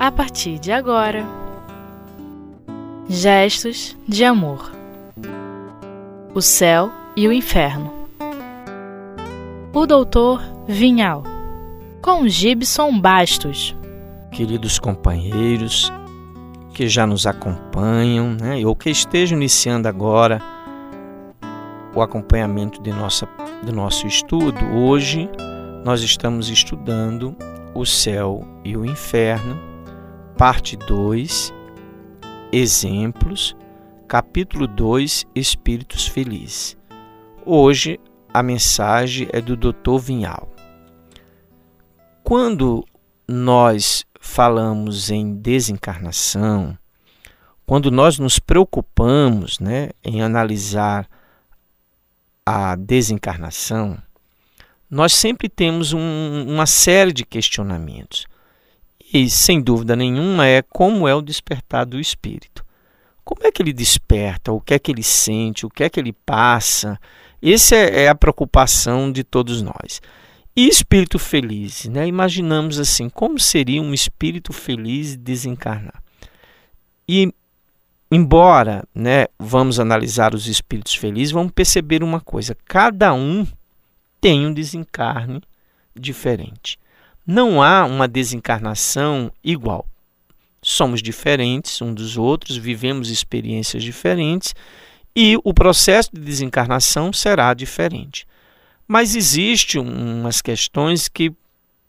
a partir de agora. Gestos de amor. O céu e o inferno. O doutor Vinhal. Com Gibson Bastos. Queridos companheiros que já nos acompanham, né, ou que estejam iniciando agora o acompanhamento de nossa, do nosso estudo, hoje nós estamos estudando o céu e o inferno parte 2, Exemplos, capítulo 2, Espíritos Felizes. Hoje a mensagem é do Dr. Vinhal. Quando nós falamos em desencarnação, quando nós nos preocupamos né, em analisar a desencarnação, nós sempre temos um, uma série de questionamentos. E, sem dúvida nenhuma, é como é o despertar do espírito. Como é que ele desperta? O que é que ele sente? O que é que ele passa? Essa é, é a preocupação de todos nós. E espírito feliz, né? Imaginamos assim, como seria um espírito feliz desencarnar? E embora, né, vamos analisar os espíritos felizes, vamos perceber uma coisa, cada um tem um desencarne diferente. Não há uma desencarnação igual. Somos diferentes um dos outros, vivemos experiências diferentes e o processo de desencarnação será diferente. Mas existem umas questões que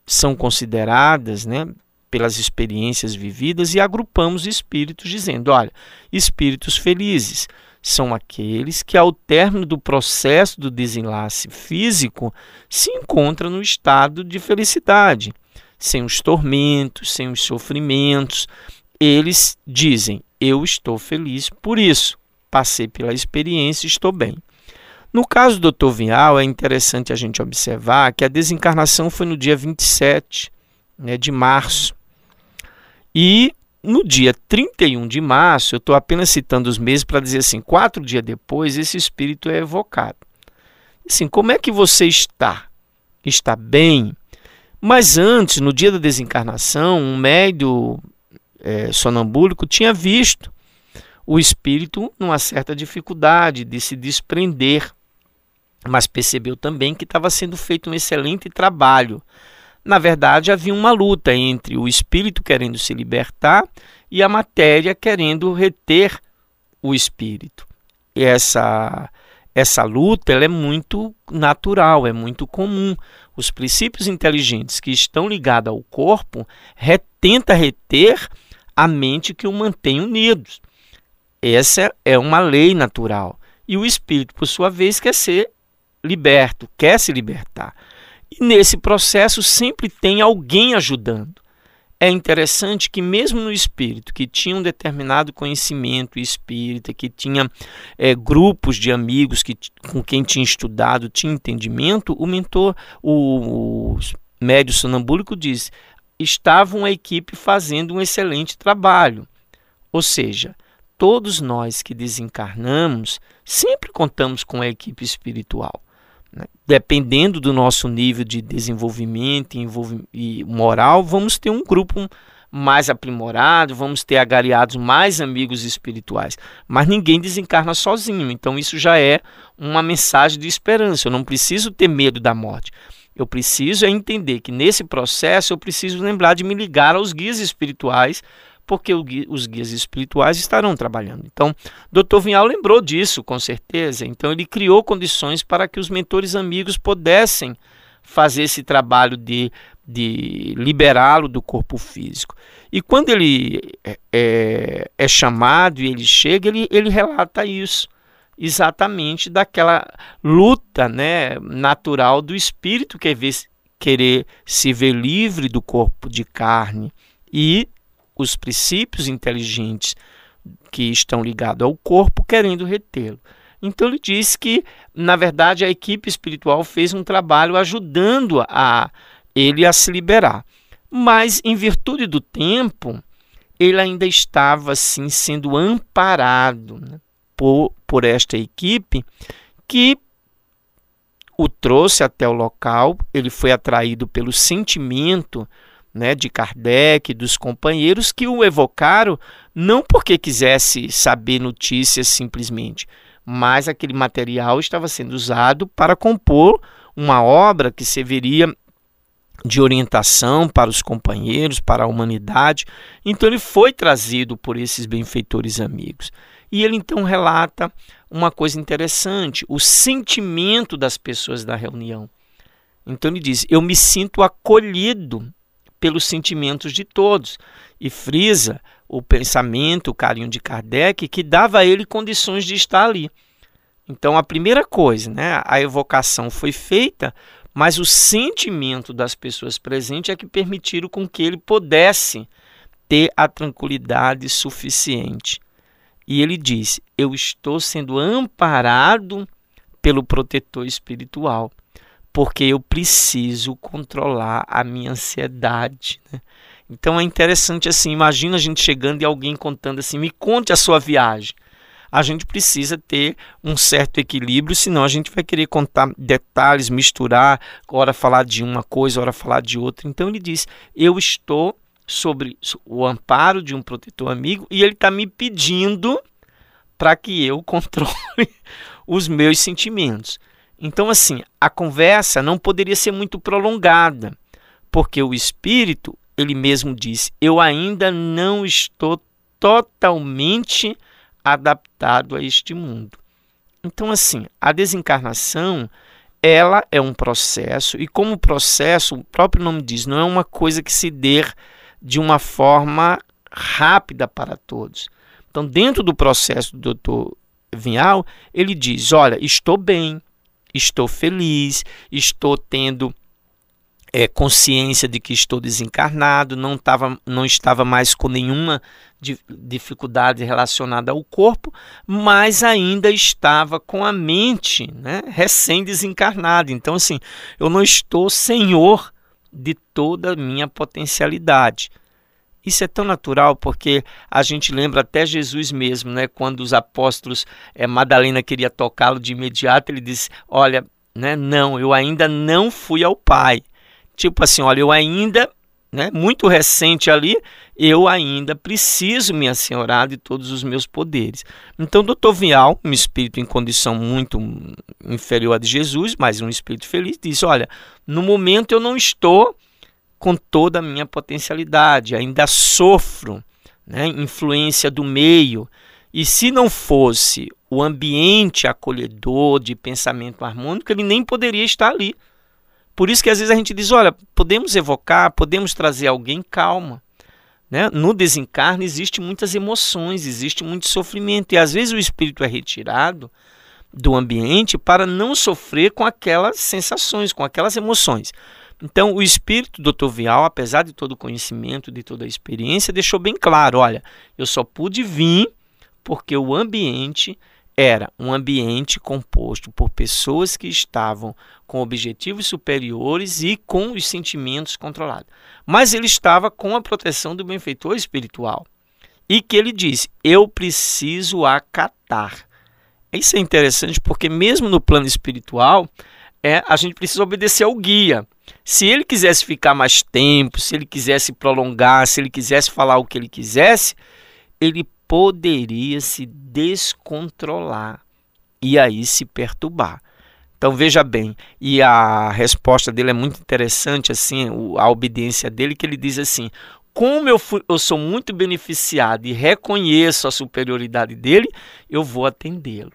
são consideradas né, pelas experiências vividas e agrupamos espíritos dizendo: olha, espíritos felizes são aqueles que, ao término do processo do desenlace físico, se encontram no estado de felicidade, sem os tormentos, sem os sofrimentos. Eles dizem: Eu estou feliz por isso, passei pela experiência e estou bem. No caso do Dr. Vinhal, é interessante a gente observar que a desencarnação foi no dia 27 né, de março. E no dia 31 de março, eu estou apenas citando os meses para dizer assim, quatro dias depois, esse espírito é evocado. Assim, como é que você está? Está bem? Mas antes, no dia da desencarnação, um médio é, sonambúlico tinha visto o espírito numa certa dificuldade de se desprender, mas percebeu também que estava sendo feito um excelente trabalho na verdade, havia uma luta entre o espírito querendo se libertar e a matéria querendo reter o espírito. E essa essa luta ela é muito natural, é muito comum. Os princípios inteligentes que estão ligados ao corpo tenta reter a mente que o mantém unidos. Essa é uma lei natural. E o espírito, por sua vez, quer ser liberto, quer se libertar. Nesse processo sempre tem alguém ajudando. É interessante que, mesmo no espírito, que tinha um determinado conhecimento espírita, que tinha é, grupos de amigos que, com quem tinha estudado, tinha entendimento, o mentor, o, o médio sonambúlico diz: estava uma equipe fazendo um excelente trabalho. Ou seja, todos nós que desencarnamos sempre contamos com a equipe espiritual. Né? Dependendo do nosso nível de desenvolvimento e moral, vamos ter um grupo mais aprimorado, vamos ter agariados mais amigos espirituais. Mas ninguém desencarna sozinho, então isso já é uma mensagem de esperança. Eu não preciso ter medo da morte. Eu preciso é entender que nesse processo eu preciso lembrar de me ligar aos guias espirituais porque os guias espirituais estarão trabalhando. Então, Dr. Vinhal lembrou disso, com certeza. Então, ele criou condições para que os mentores amigos pudessem fazer esse trabalho de, de liberá-lo do corpo físico. E quando ele é, é, é chamado e ele chega, ele, ele relata isso exatamente daquela luta né, natural do espírito que é querer se ver livre do corpo de carne e os princípios inteligentes que estão ligados ao corpo, querendo retê-lo. Então ele diz que, na verdade, a equipe espiritual fez um trabalho ajudando a ele a se liberar. Mas, em virtude do tempo, ele ainda estava assim sendo amparado né, por, por esta equipe que o trouxe até o local. Ele foi atraído pelo sentimento né, de Kardec, dos companheiros que o evocaram não porque quisesse saber notícias simplesmente, mas aquele material estava sendo usado para compor uma obra que serviria de orientação para os companheiros, para a humanidade. Então ele foi trazido por esses benfeitores amigos. E ele então relata uma coisa interessante, o sentimento das pessoas da reunião. Então ele diz: Eu me sinto acolhido pelos sentimentos de todos. E frisa o pensamento, o carinho de Kardec, que dava a ele condições de estar ali. Então, a primeira coisa, né, a evocação foi feita, mas o sentimento das pessoas presentes é que permitiram com que ele pudesse ter a tranquilidade suficiente. E ele disse: Eu estou sendo amparado pelo protetor espiritual, porque eu preciso controlar a minha ansiedade. Né? Então é interessante assim, imagina a gente chegando e alguém contando assim, me conte a sua viagem. A gente precisa ter um certo equilíbrio, senão a gente vai querer contar detalhes, misturar, hora falar de uma coisa, hora falar de outra. Então ele diz: Eu estou sobre o amparo de um protetor amigo e ele está me pedindo para que eu controle os meus sentimentos. Então, assim, a conversa não poderia ser muito prolongada, porque o espírito ele mesmo disse: Eu ainda não estou totalmente adaptado a este mundo. Então, assim, a desencarnação ela é um processo, e como processo, o próprio nome diz, não é uma coisa que se dê de uma forma rápida para todos. Então, dentro do processo do Dr. Vinhal, ele diz: Olha, estou bem, estou feliz, estou tendo é, consciência de que estou desencarnado, não, tava, não estava mais com nenhuma dificuldade relacionada ao corpo, mas ainda estava com a mente né, recém-desencarnada. Então, assim, eu não estou senhor de toda a minha potencialidade. Isso é tão natural porque a gente lembra até Jesus mesmo, né? Quando os apóstolos, é, Madalena queria tocá-lo de imediato, ele disse: Olha, né, não, eu ainda não fui ao Pai tipo assim, olha, eu ainda, né, muito recente ali, eu ainda preciso me assenhorar de todos os meus poderes. Então, doutor Vial, um espírito em condição muito inferior à de Jesus, mas um espírito feliz, disse: Olha, no momento eu não estou com toda a minha potencialidade, ainda sofro né, influência do meio. E se não fosse o ambiente acolhedor de pensamento harmônico, ele nem poderia estar ali. Por isso que às vezes a gente diz: olha, podemos evocar, podemos trazer alguém, calma. Né? No desencarne existe muitas emoções, existe muito sofrimento, e às vezes o espírito é retirado do ambiente para não sofrer com aquelas sensações, com aquelas emoções. Então, o espírito do Dr. Vial, apesar de todo o conhecimento, de toda a experiência, deixou bem claro: olha, eu só pude vir porque o ambiente era um ambiente composto por pessoas que estavam com objetivos superiores e com os sentimentos controlados. Mas ele estava com a proteção do benfeitor espiritual. E que ele disse: Eu preciso acatar. Isso é interessante porque, mesmo no plano espiritual, é, a gente precisa obedecer ao guia. Se ele quisesse ficar mais tempo, se ele quisesse prolongar, se ele quisesse falar o que ele quisesse, ele poderia se descontrolar e aí se perturbar. Então veja bem, e a resposta dele é muito interessante, assim, a obediência dele, que ele diz assim: como eu, fui, eu sou muito beneficiado e reconheço a superioridade dele, eu vou atendê-lo.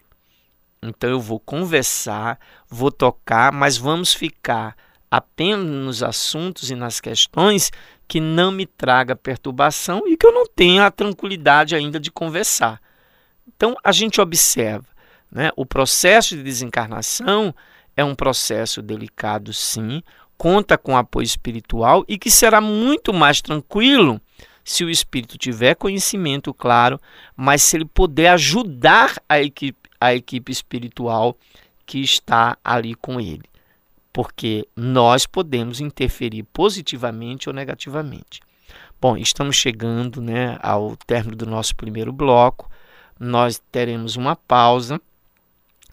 Então eu vou conversar, vou tocar, mas vamos ficar apenas nos assuntos e nas questões que não me traga perturbação e que eu não tenha a tranquilidade ainda de conversar. Então a gente observa, né? O processo de desencarnação é um processo delicado, sim, conta com apoio espiritual e que será muito mais tranquilo se o espírito tiver conhecimento, claro, mas se ele puder ajudar a equipe, a equipe espiritual que está ali com ele porque nós podemos interferir positivamente ou negativamente. Bom, estamos chegando né, ao término do nosso primeiro bloco. Nós teremos uma pausa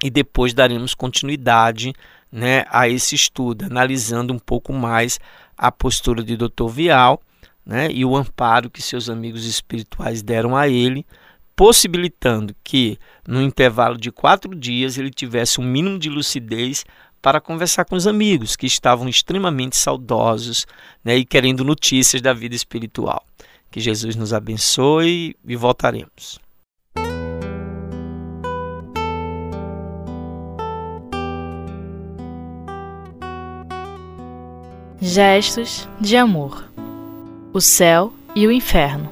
e depois daremos continuidade né, a esse estudo, analisando um pouco mais a postura de Dr. Vial né, e o amparo que seus amigos espirituais deram a ele, possibilitando que, no intervalo de quatro dias, ele tivesse um mínimo de lucidez para conversar com os amigos que estavam extremamente saudosos né, e querendo notícias da vida espiritual. Que Jesus nos abençoe e voltaremos. Gestos de amor. O céu e o inferno.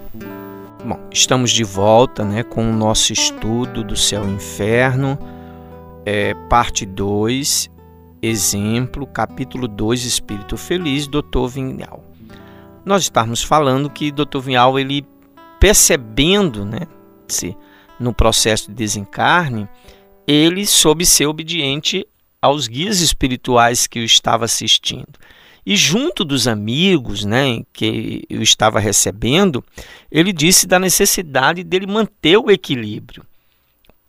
Bom, estamos de volta né, com o nosso estudo do céu e inferno, é, parte 2, exemplo, capítulo 2, Espírito Feliz, Dr. Vinhal nós estamos falando que Dr. Vinhal, ele percebendo, né, se no processo de desencarne, ele soube ser obediente aos guias espirituais que o estava assistindo. E junto dos amigos, né, que eu estava recebendo, ele disse da necessidade dele manter o equilíbrio.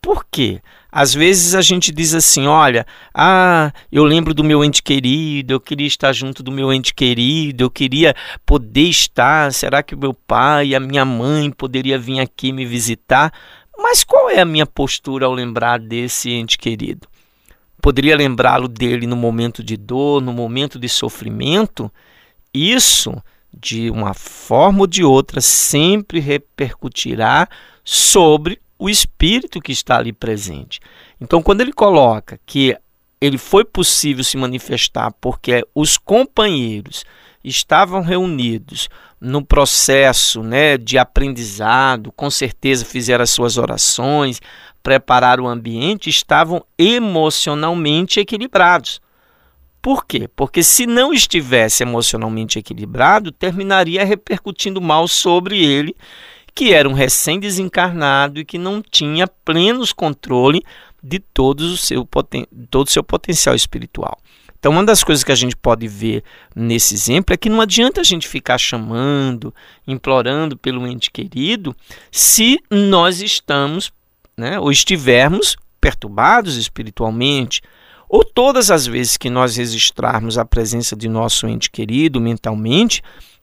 Por quê? Às vezes a gente diz assim: olha, ah, eu lembro do meu ente querido, eu queria estar junto do meu ente querido, eu queria poder estar. Será que o meu pai a minha mãe poderia vir aqui me visitar? Mas qual é a minha postura ao lembrar desse ente querido? Poderia lembrá-lo dele no momento de dor, no momento de sofrimento? Isso, de uma forma ou de outra, sempre repercutirá sobre o espírito que está ali presente. Então, quando ele coloca que ele foi possível se manifestar porque os companheiros estavam reunidos no processo né, de aprendizado, com certeza fizeram as suas orações, prepararam o ambiente, estavam emocionalmente equilibrados. Por quê? Porque se não estivesse emocionalmente equilibrado, terminaria repercutindo mal sobre ele que era um recém-desencarnado e que não tinha plenos controle de todo o seu, poten todo o seu potencial espiritual. Então, uma das coisas que a gente pode ver nesse exemplo é que não adianta a gente ficar chamando, implorando pelo ente querido, se nós estamos, né, ou estivermos perturbados espiritualmente, ou todas as vezes que nós registrarmos a presença de nosso ente querido mentalmente,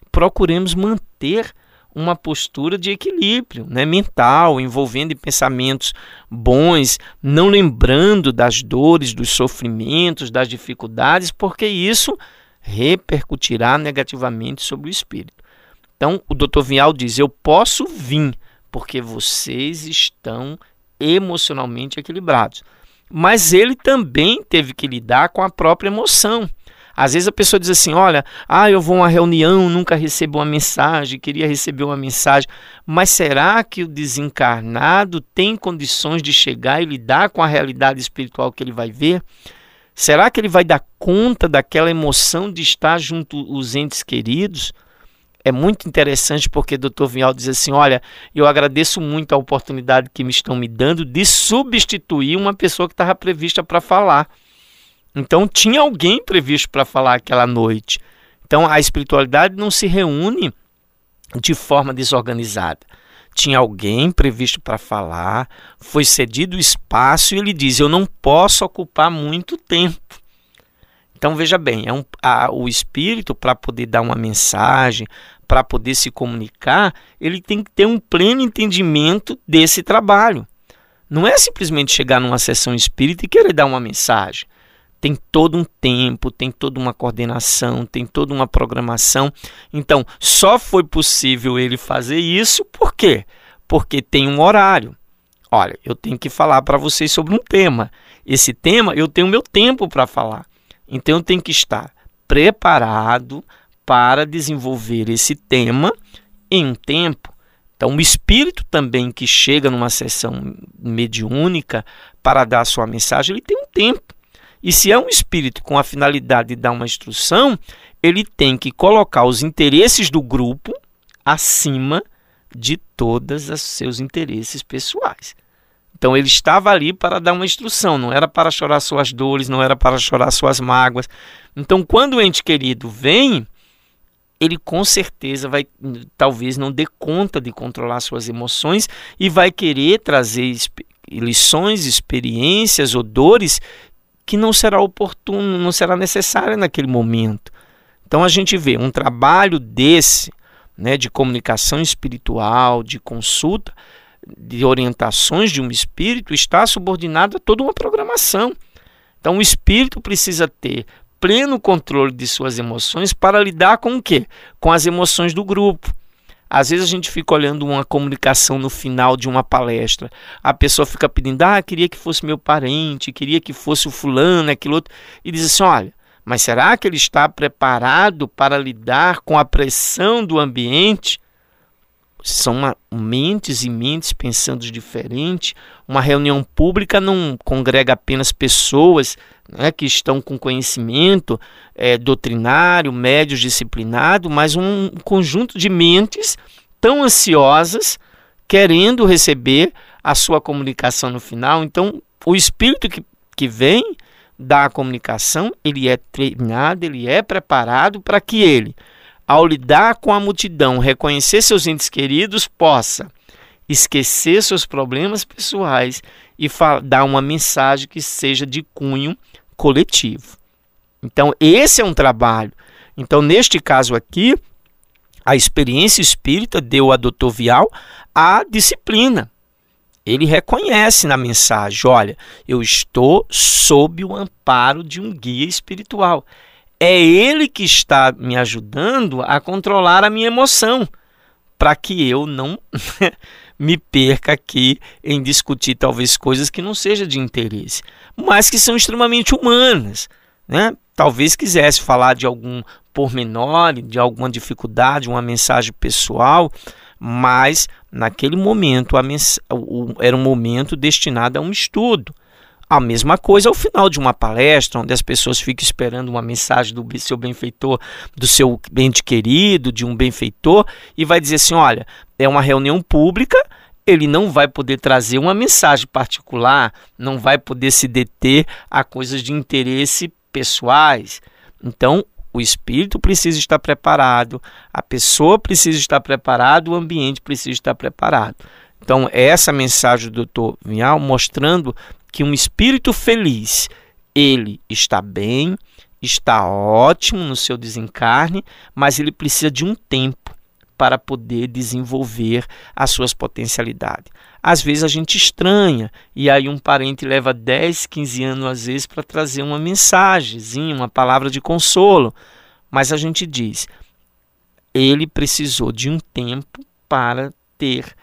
procuremos manter uma postura de equilíbrio né, mental, envolvendo pensamentos bons, não lembrando das dores, dos sofrimentos, das dificuldades, porque isso repercutirá negativamente sobre o espírito. Então, o Dr. Vinhal diz: Eu posso vir, porque vocês estão emocionalmente equilibrados. Mas ele também teve que lidar com a própria emoção. Às vezes a pessoa diz assim: olha, ah, eu vou a uma reunião, nunca recebo uma mensagem, queria receber uma mensagem. Mas será que o desencarnado tem condições de chegar e lidar com a realidade espiritual que ele vai ver? Será que ele vai dar conta daquela emoção de estar junto os entes queridos? É muito interessante porque o Dr. Vinhal diz assim: olha, eu agradeço muito a oportunidade que me estão me dando de substituir uma pessoa que estava prevista para falar. Então tinha alguém previsto para falar aquela noite. Então a espiritualidade não se reúne de forma desorganizada. Tinha alguém previsto para falar, foi cedido o espaço e ele diz: Eu não posso ocupar muito tempo. Então veja bem, é um, a, o espírito, para poder dar uma mensagem, para poder se comunicar, ele tem que ter um pleno entendimento desse trabalho. Não é simplesmente chegar numa sessão espírita e querer dar uma mensagem tem todo um tempo, tem toda uma coordenação, tem toda uma programação. Então, só foi possível ele fazer isso por quê? Porque tem um horário. Olha, eu tenho que falar para vocês sobre um tema. Esse tema eu tenho meu tempo para falar. Então eu tenho que estar preparado para desenvolver esse tema em um tempo. Então, o espírito também que chega numa sessão mediúnica para dar a sua mensagem, ele tem um tempo. E se é um espírito com a finalidade de dar uma instrução, ele tem que colocar os interesses do grupo acima de todos os seus interesses pessoais. Então ele estava ali para dar uma instrução, não era para chorar suas dores, não era para chorar suas mágoas. Então quando o ente querido vem, ele com certeza vai talvez não dê conta de controlar suas emoções e vai querer trazer lições, experiências ou dores que não será oportuno, não será necessária naquele momento. Então a gente vê um trabalho desse, né, de comunicação espiritual, de consulta, de orientações de um espírito, está subordinado a toda uma programação. Então o espírito precisa ter pleno controle de suas emoções para lidar com o quê? Com as emoções do grupo. Às vezes a gente fica olhando uma comunicação no final de uma palestra. A pessoa fica pedindo, ah, queria que fosse meu parente, queria que fosse o fulano, aquilo outro. E diz assim: olha, mas será que ele está preparado para lidar com a pressão do ambiente? São uma, mentes e mentes pensando diferente. Uma reunião pública não congrega apenas pessoas né, que estão com conhecimento é, doutrinário, médios disciplinado, mas um conjunto de mentes tão ansiosas querendo receber a sua comunicação no final. Então, o espírito que, que vem da comunicação, ele é treinado, ele é preparado para que ele, ao lidar com a multidão, reconhecer seus entes queridos, possa esquecer seus problemas pessoais e dar uma mensagem que seja de cunho coletivo. Então, esse é um trabalho. Então, neste caso aqui, a experiência espírita deu a doutor Vial a disciplina. Ele reconhece na mensagem: olha, eu estou sob o amparo de um guia espiritual. É ele que está me ajudando a controlar a minha emoção, para que eu não me perca aqui em discutir talvez coisas que não sejam de interesse, mas que são extremamente humanas. Né? Talvez quisesse falar de algum pormenor, de alguma dificuldade, uma mensagem pessoal, mas naquele momento a mens era um momento destinado a um estudo. A mesma coisa ao final de uma palestra, onde as pessoas ficam esperando uma mensagem do seu benfeitor, do seu ente querido, de um benfeitor, e vai dizer assim: olha, é uma reunião pública, ele não vai poder trazer uma mensagem particular, não vai poder se deter a coisas de interesse pessoais. Então, o espírito precisa estar preparado, a pessoa precisa estar preparada, o ambiente precisa estar preparado. Então, essa mensagem do Dr. Vinhal mostrando que um espírito feliz, ele está bem, está ótimo no seu desencarne, mas ele precisa de um tempo para poder desenvolver as suas potencialidades. Às vezes a gente estranha e aí um parente leva 10, 15 anos às vezes para trazer uma mensagem, uma palavra de consolo, mas a gente diz, ele precisou de um tempo para ter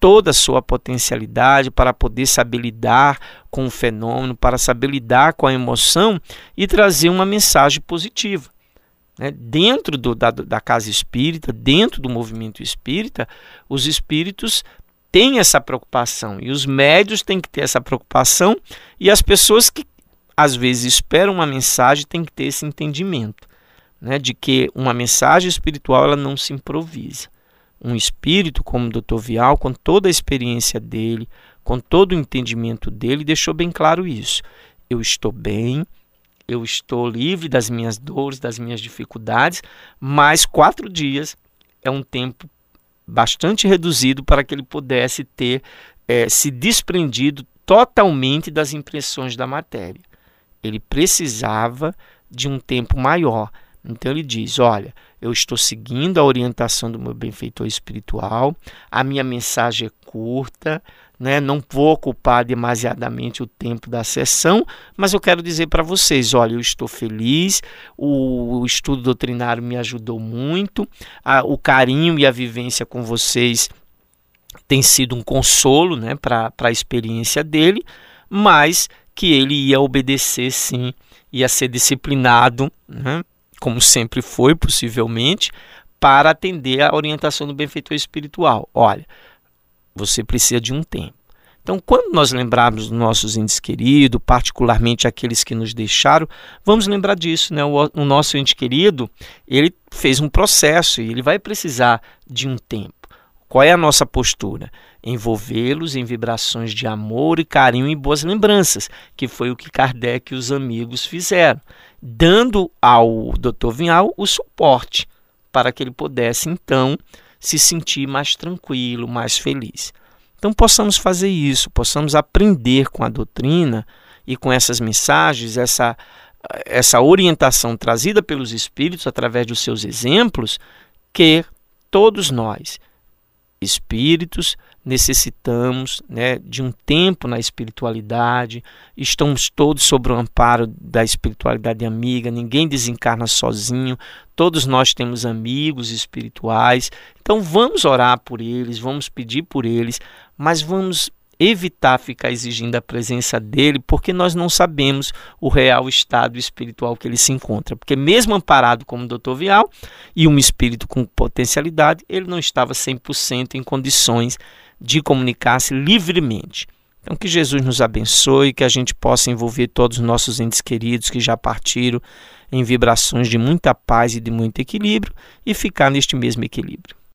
toda a sua potencialidade para poder saber lidar com o fenômeno, para saber lidar com a emoção e trazer uma mensagem positiva. Né? Dentro do, da, da casa espírita, dentro do movimento espírita, os espíritos têm essa preocupação e os médios têm que ter essa preocupação e as pessoas que às vezes esperam uma mensagem têm que ter esse entendimento né, de que uma mensagem espiritual ela não se improvisa um espírito como o Dr. Vial, com toda a experiência dele, com todo o entendimento dele, deixou bem claro isso. Eu estou bem, eu estou livre das minhas dores, das minhas dificuldades, mas quatro dias é um tempo bastante reduzido para que ele pudesse ter é, se desprendido totalmente das impressões da matéria. Ele precisava de um tempo maior. Então ele diz: Olha, eu estou seguindo a orientação do meu benfeitor espiritual, a minha mensagem é curta, né? não vou ocupar demasiadamente o tempo da sessão, mas eu quero dizer para vocês: olha, eu estou feliz, o, estudo doutrinário me ajudou muito, a, o carinho e a vivência com vocês tem sido um consolo né, para a experiência dele, mas que ele ia obedecer sim, ia ser disciplinado. Né? Como sempre foi, possivelmente, para atender a orientação do benfeitor espiritual. Olha, você precisa de um tempo. Então, quando nós lembrarmos dos nossos entes queridos, particularmente aqueles que nos deixaram, vamos lembrar disso, né? O, o nosso ente querido, ele fez um processo e ele vai precisar de um tempo. Qual é a nossa postura? Envolvê-los em vibrações de amor e carinho e boas lembranças, que foi o que Kardec e os amigos fizeram dando ao Dr. Vinhal o suporte para que ele pudesse então se sentir mais tranquilo, mais feliz. Então possamos fazer isso, possamos aprender com a doutrina e com essas mensagens, essa essa orientação trazida pelos Espíritos através dos seus exemplos, que todos nós, espíritos, necessitamos né, de um tempo na espiritualidade, estamos todos sob o amparo da espiritualidade amiga, ninguém desencarna sozinho, todos nós temos amigos espirituais, então vamos orar por eles, vamos pedir por eles, mas vamos evitar ficar exigindo a presença dele, porque nós não sabemos o real estado espiritual que ele se encontra. Porque, mesmo amparado como Dr. Vial e um espírito com potencialidade, ele não estava 100% em condições de comunicar-se livremente. Então, que Jesus nos abençoe, que a gente possa envolver todos os nossos entes queridos que já partiram em vibrações de muita paz e de muito equilíbrio e ficar neste mesmo equilíbrio.